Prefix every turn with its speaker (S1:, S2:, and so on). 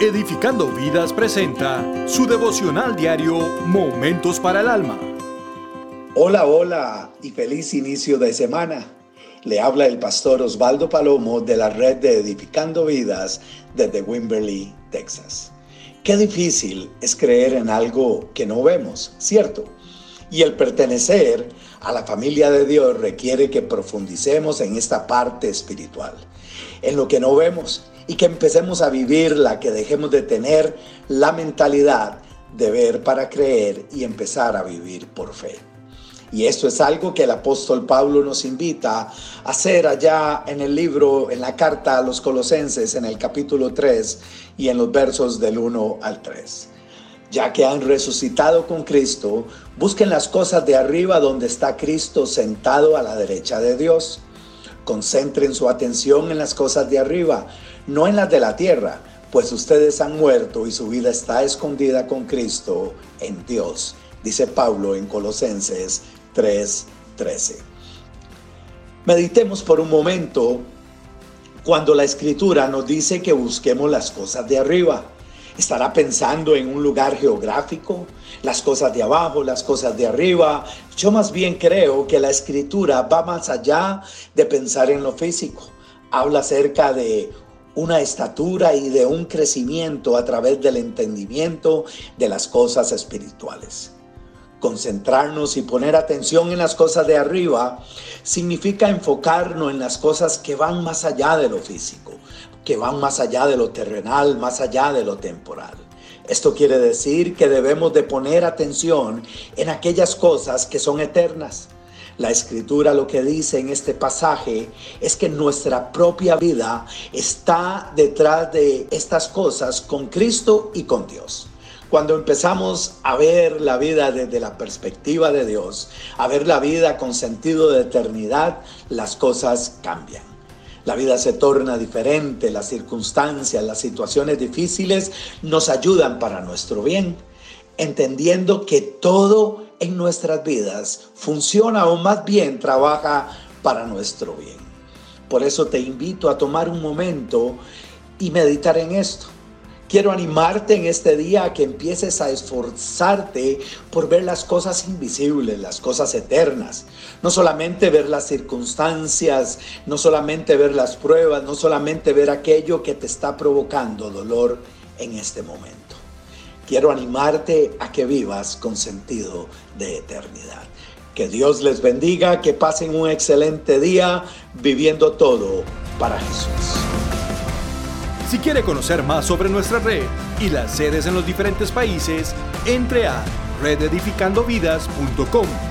S1: Edificando Vidas presenta su devocional diario Momentos para el Alma.
S2: Hola, hola y feliz inicio de semana. Le habla el pastor Osvaldo Palomo de la red de Edificando Vidas desde Wimberley, Texas. Qué difícil es creer en algo que no vemos, ¿cierto? Y el pertenecer a la familia de Dios requiere que profundicemos en esta parte espiritual, en lo que no vemos y que empecemos a vivirla, que dejemos de tener la mentalidad de ver para creer y empezar a vivir por fe. Y esto es algo que el apóstol Pablo nos invita a hacer allá en el libro, en la carta a los colosenses, en el capítulo 3 y en los versos del 1 al 3. Ya que han resucitado con Cristo, busquen las cosas de arriba donde está Cristo sentado a la derecha de Dios. Concentren su atención en las cosas de arriba, no en las de la tierra, pues ustedes han muerto y su vida está escondida con Cristo en Dios, dice Pablo en Colosenses 3:13. Meditemos por un momento cuando la escritura nos dice que busquemos las cosas de arriba. ¿Estará pensando en un lugar geográfico? Las cosas de abajo, las cosas de arriba. Yo más bien creo que la escritura va más allá de pensar en lo físico. Habla acerca de una estatura y de un crecimiento a través del entendimiento de las cosas espirituales. Concentrarnos y poner atención en las cosas de arriba significa enfocarnos en las cosas que van más allá de lo físico, que van más allá de lo terrenal, más allá de lo temporal. Esto quiere decir que debemos de poner atención en aquellas cosas que son eternas la escritura lo que dice en este pasaje es que nuestra propia vida está detrás de estas cosas con Cristo y con Dios. Cuando empezamos a ver la vida desde la perspectiva de Dios, a ver la vida con sentido de eternidad, las cosas cambian. La vida se torna diferente, las circunstancias, las situaciones difíciles nos ayudan para nuestro bien, entendiendo que todo en nuestras vidas funciona o más bien trabaja para nuestro bien. Por eso te invito a tomar un momento y meditar en esto. Quiero animarte en este día a que empieces a esforzarte por ver las cosas invisibles, las cosas eternas. No solamente ver las circunstancias, no solamente ver las pruebas, no solamente ver aquello que te está provocando dolor en este momento. Quiero animarte a que vivas con sentido de eternidad. Que Dios les bendiga, que pasen un excelente día viviendo todo para Jesús.
S1: Si quiere conocer más sobre nuestra red y las sedes en los diferentes países, entre a rededificandovidas.com